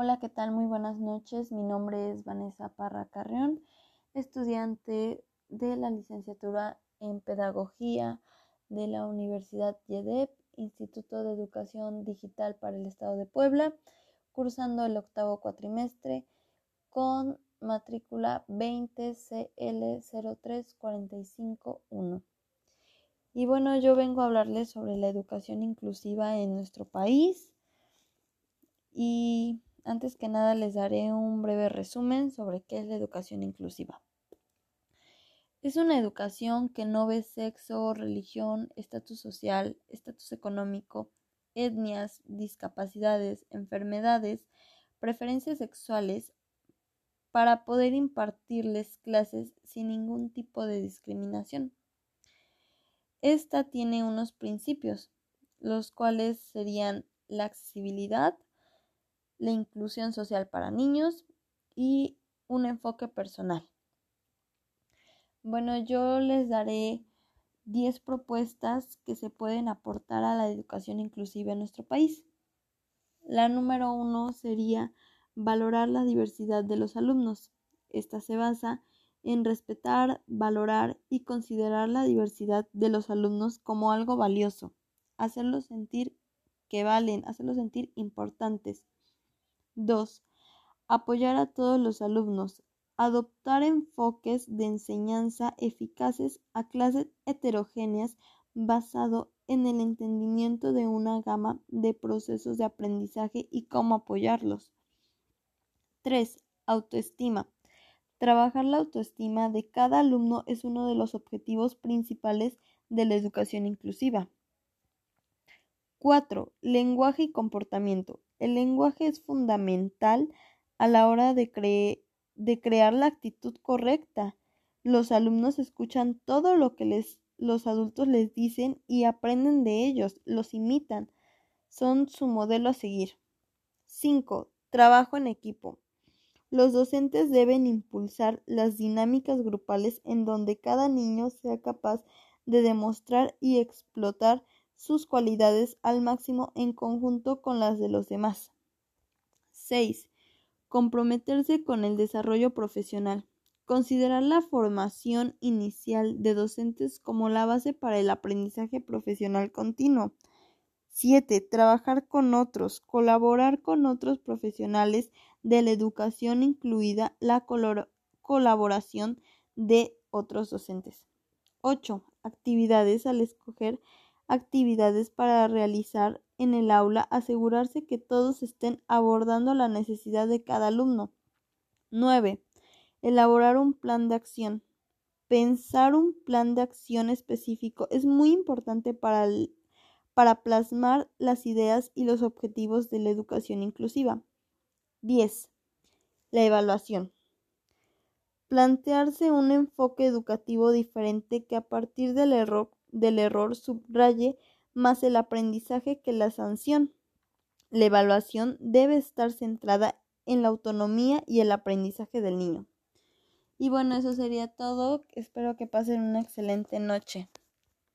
Hola, ¿qué tal? Muy buenas noches. Mi nombre es Vanessa Parra Carrión, estudiante de la licenciatura en Pedagogía de la Universidad YEDEP, Instituto de Educación Digital para el Estado de Puebla, cursando el octavo cuatrimestre con matrícula 20CL03451. Y bueno, yo vengo a hablarles sobre la educación inclusiva en nuestro país y antes que nada les daré un breve resumen sobre qué es la educación inclusiva. Es una educación que no ve sexo, religión, estatus social, estatus económico, etnias, discapacidades, enfermedades, preferencias sexuales, para poder impartirles clases sin ningún tipo de discriminación. Esta tiene unos principios, los cuales serían la accesibilidad, la inclusión social para niños y un enfoque personal. Bueno, yo les daré 10 propuestas que se pueden aportar a la educación inclusiva en nuestro país. La número uno sería valorar la diversidad de los alumnos. Esta se basa en respetar, valorar y considerar la diversidad de los alumnos como algo valioso, hacerlos sentir que valen, hacerlos sentir importantes 2. Apoyar a todos los alumnos. Adoptar enfoques de enseñanza eficaces a clases heterogéneas basado en el entendimiento de una gama de procesos de aprendizaje y cómo apoyarlos. 3. Autoestima. Trabajar la autoestima de cada alumno es uno de los objetivos principales de la educación inclusiva. 4. Lenguaje y comportamiento. El lenguaje es fundamental a la hora de, crear la actitud correcta. Los alumnos escuchan todo lo que les, los adultos les dicen y aprenden de ellos, los imitan. Son su modelo a seguir. 5. Trabajo en equipo. Los docentes deben impulsar las dinámicas grupales en donde cada niño sea capaz de demostrar y explotar sus cualidades al máximo en conjunto con las de los demás. 6. Comprometerse con el desarrollo profesional. Considerar la formación inicial de docentes como la base para el aprendizaje profesional continuo. 7. Trabajar con otros. Colaborar con otros profesionales de la educación, incluida la colaboración de otros docentes. 8. Actividades al escoger actividades para realizar en el aula, asegurarse que todos estén abordando la necesidad de cada alumno. 9. Elaborar un plan de acción. Pensar un plan de acción específico es muy importante para, para plasmar las ideas y los objetivos de la educación inclusiva. 10. La evaluación. Plantearse un enfoque educativo diferente que a partir del error del error subraye más el aprendizaje que la sanción. La evaluación debe estar centrada en la autonomía y el aprendizaje del niño. Y bueno, eso sería todo. Espero que pasen una excelente noche.